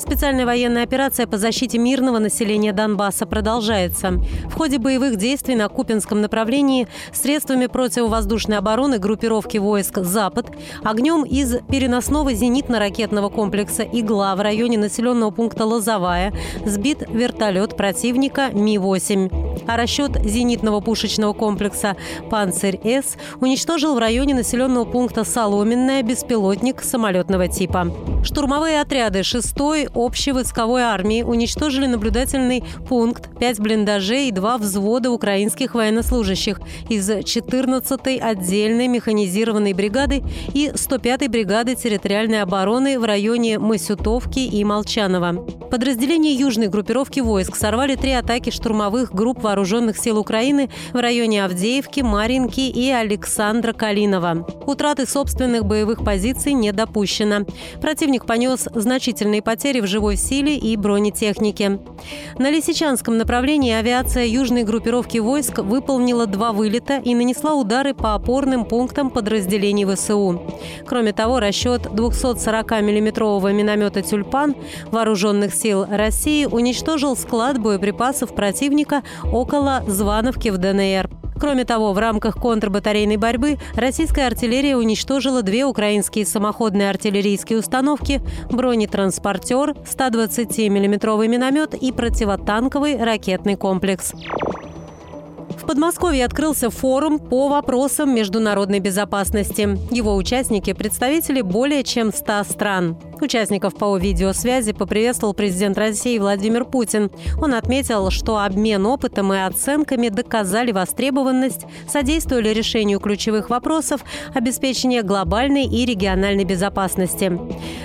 Специальная военная операция по защите мирного населения Донбасса продолжается. В ходе боевых действий на Купинском направлении средствами противовоздушной обороны группировки войск «Запад» огнем из переносного зенитно-ракетного комплекса «Игла» в районе населенного пункта Лозовая сбит вертолет противника Ми-8. А расчет зенитного пушечного комплекса «Панцирь-С» уничтожил в районе населенного пункта Соломенная беспилотник самолетного типа. Штурмовые отряды 6-й общевойсковой армии уничтожили наблюдательный пункт, 5 блиндажей и 2 взвода украинских военнослужащих из 14-й отдельной механизированной бригады и 105-й бригады территориальной обороны в районе Масютовки и Молчанова. Подразделения южной группировки войск сорвали три атаки штурмовых групп вооруженных сил Украины в районе Авдеевки, Маринки и Александра Калинова. Утраты собственных боевых позиций не допущено. Противник понес значительные потери в живой силе и бронетехнике. На Лисичанском направлении авиация южной группировки войск выполнила два вылета и нанесла удары по опорным пунктам подразделений ВСУ. Кроме того, расчет 240 миллиметрового миномета «Тюльпан» вооруженных сил России уничтожил склад боеприпасов противника около Звановки в ДНР. Кроме того, в рамках контрбатарейной борьбы российская артиллерия уничтожила две украинские самоходные артиллерийские установки, бронетранспортер, 120 миллиметровый миномет и противотанковый ракетный комплекс. В Подмосковье открылся форум по вопросам международной безопасности. Его участники – представители более чем 100 стран. Участников по видеосвязи поприветствовал президент России Владимир Путин. Он отметил, что обмен опытом и оценками доказали востребованность, содействовали решению ключевых вопросов обеспечения глобальной и региональной безопасности.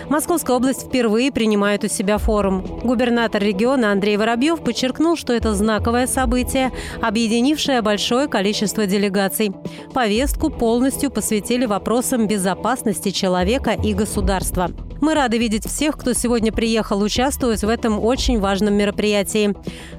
Московская область впервые принимает у себя форум. Губернатор региона Андрей Воробьев подчеркнул, что это знаковое событие, объединившее большое количество делегаций. Повестку полностью посвятили вопросам безопасности человека и государства. Мы рады видеть всех, кто сегодня приехал участвовать в этом очень важном мероприятии.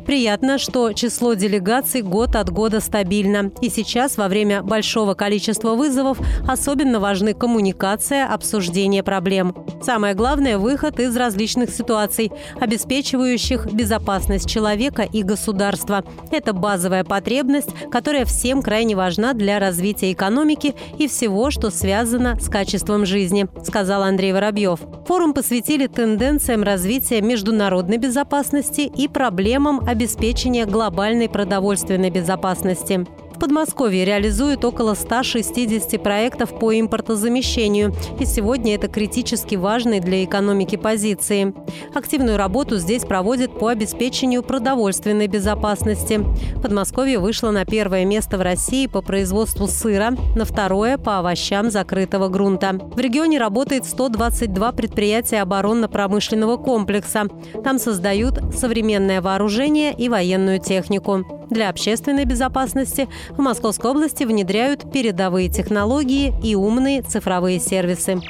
Приятно, что число делегаций год от года стабильно. И сейчас, во время большого количества вызовов, особенно важны коммуникация, обсуждение проблем. Самое главное – выход из различных ситуаций, обеспечивающих безопасность человека и государства. Это базовая потребность, которая всем крайне важна для развития экономики и всего, что связано с качеством жизни, сказал Андрей Воробьев. Форум посвятили тенденциям развития международной безопасности и проблемам обеспечения глобальной продовольственной безопасности. В Подмосковье реализуют около 160 проектов по импортозамещению, и сегодня это критически важные для экономики позиции. Активную работу здесь проводят по обеспечению продовольственной безопасности. Подмосковье вышло на первое место в России по производству сыра, на второе – по овощам закрытого грунта. В регионе работает 122 предприятия оборонно-промышленного комплекса. Там создают современное вооружение и военную технику. Для общественной безопасности в Московской области внедряют передовые технологии и умные цифровые сервисы.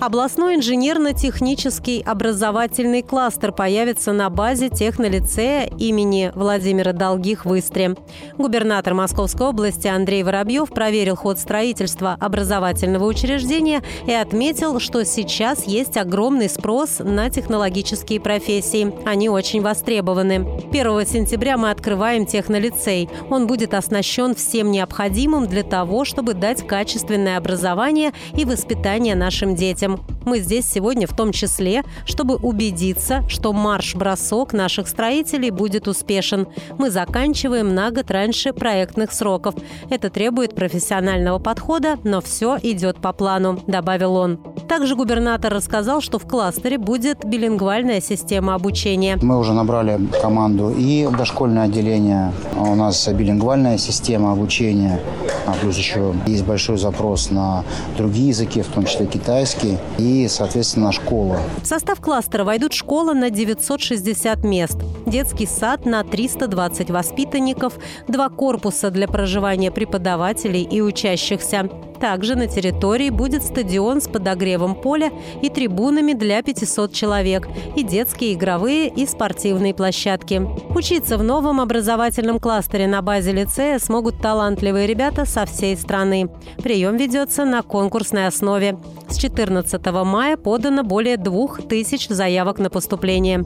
Областной инженерно-технический образовательный кластер появится на базе технолицея имени Владимира Долгих в Истре. Губернатор Московской области Андрей Воробьев проверил ход строительства образовательного учреждения и отметил, что сейчас есть огромный спрос на технологические профессии. Они очень востребованы. 1 сентября мы открываем технолицей. Он будет оснащен всем необходимым для того, чтобы дать качественное образование и воспитание нашим детям детям. Мы здесь сегодня в том числе, чтобы убедиться, что марш-бросок наших строителей будет успешен. Мы заканчиваем на год раньше проектных сроков. Это требует профессионального подхода, но все идет по плану, добавил он. Также губернатор рассказал, что в кластере будет билингвальная система обучения. Мы уже набрали команду и дошкольное отделение. У нас билингвальная система обучения. А плюс еще есть большой запрос на другие языки, в том числе китайский и, соответственно, школа. В состав кластера войдут школа на 960 мест, детский сад на 320 воспитанников, два корпуса для проживания преподавателей и учащихся. Также на территории будет стадион с подогревом поля и трибунами для 500 человек, и детские игровые и спортивные площадки. Учиться в новом образовательном кластере на базе лицея смогут талантливые ребята со всей страны. Прием ведется на конкурсной основе. С 14 мая подано более двух тысяч заявок на поступление.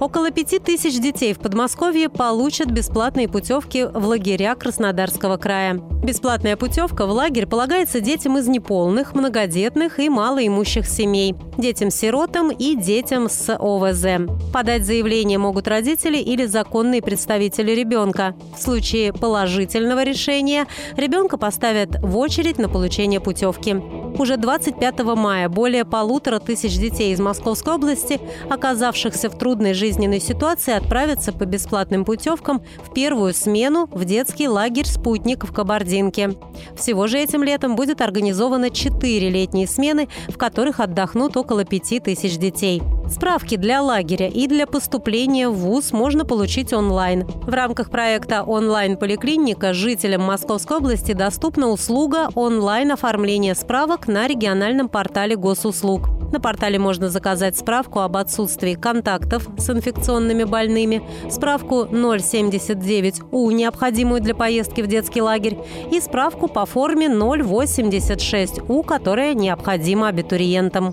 Около пяти тысяч детей в Подмосковье получат бесплатные путевки в лагеря Краснодарского края. Бесплатная путевка в лагерь полагается детям из неполных, многодетных и малоимущих семей, детям-сиротам и детям с ОВЗ. Подать заявление могут родители или законные представители ребенка. В случае положительного решения ребенка поставят в очередь на получение путевки. Уже 25 мая более полутора тысяч детей из Московской области, оказавшихся в трудной жизненной ситуации, отправятся по бесплатным путевкам в первую смену в детский лагерь «Спутник» в Кабардинке. Всего же этим летом будет организовано четыре летние смены, в которых отдохнут около пяти тысяч детей. Справки для лагеря и для поступления в ВУЗ можно получить онлайн. В рамках проекта «Онлайн-поликлиника» жителям Московской области доступна услуга онлайн-оформления справок на региональном портале госуслуг. На портале можно заказать справку об отсутствии контактов с инфекционными больными, справку 079У, необходимую для поездки в детский лагерь, и справку по форме 086У, которая необходима абитуриентам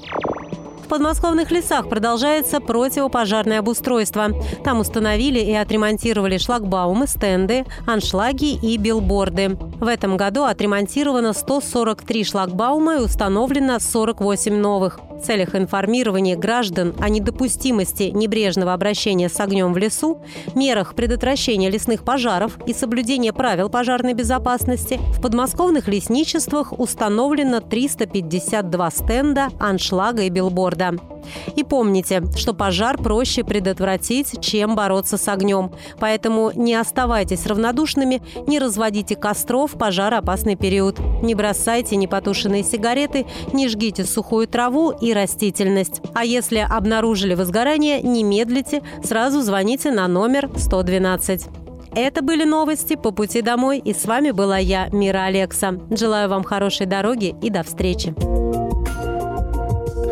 подмосковных лесах продолжается противопожарное обустройство. Там установили и отремонтировали шлагбаумы, стенды, аншлаги и билборды. В этом году отремонтировано 143 шлагбаума и установлено 48 новых. Целях информирования граждан о недопустимости небрежного обращения с огнем в лесу, мерах предотвращения лесных пожаров и соблюдения правил пожарной безопасности в подмосковных лесничествах установлено 352 стенда, аншлага и билборда. И помните, что пожар проще предотвратить, чем бороться с огнем. Поэтому не оставайтесь равнодушными, не разводите костров в пожароопасный период. Не бросайте непотушенные сигареты, не жгите сухую траву и растительность. А если обнаружили возгорание, не медлите, сразу звоните на номер 112. Это были новости по пути домой, и с вами была я, Мира Алекса. Желаю вам хорошей дороги и до встречи.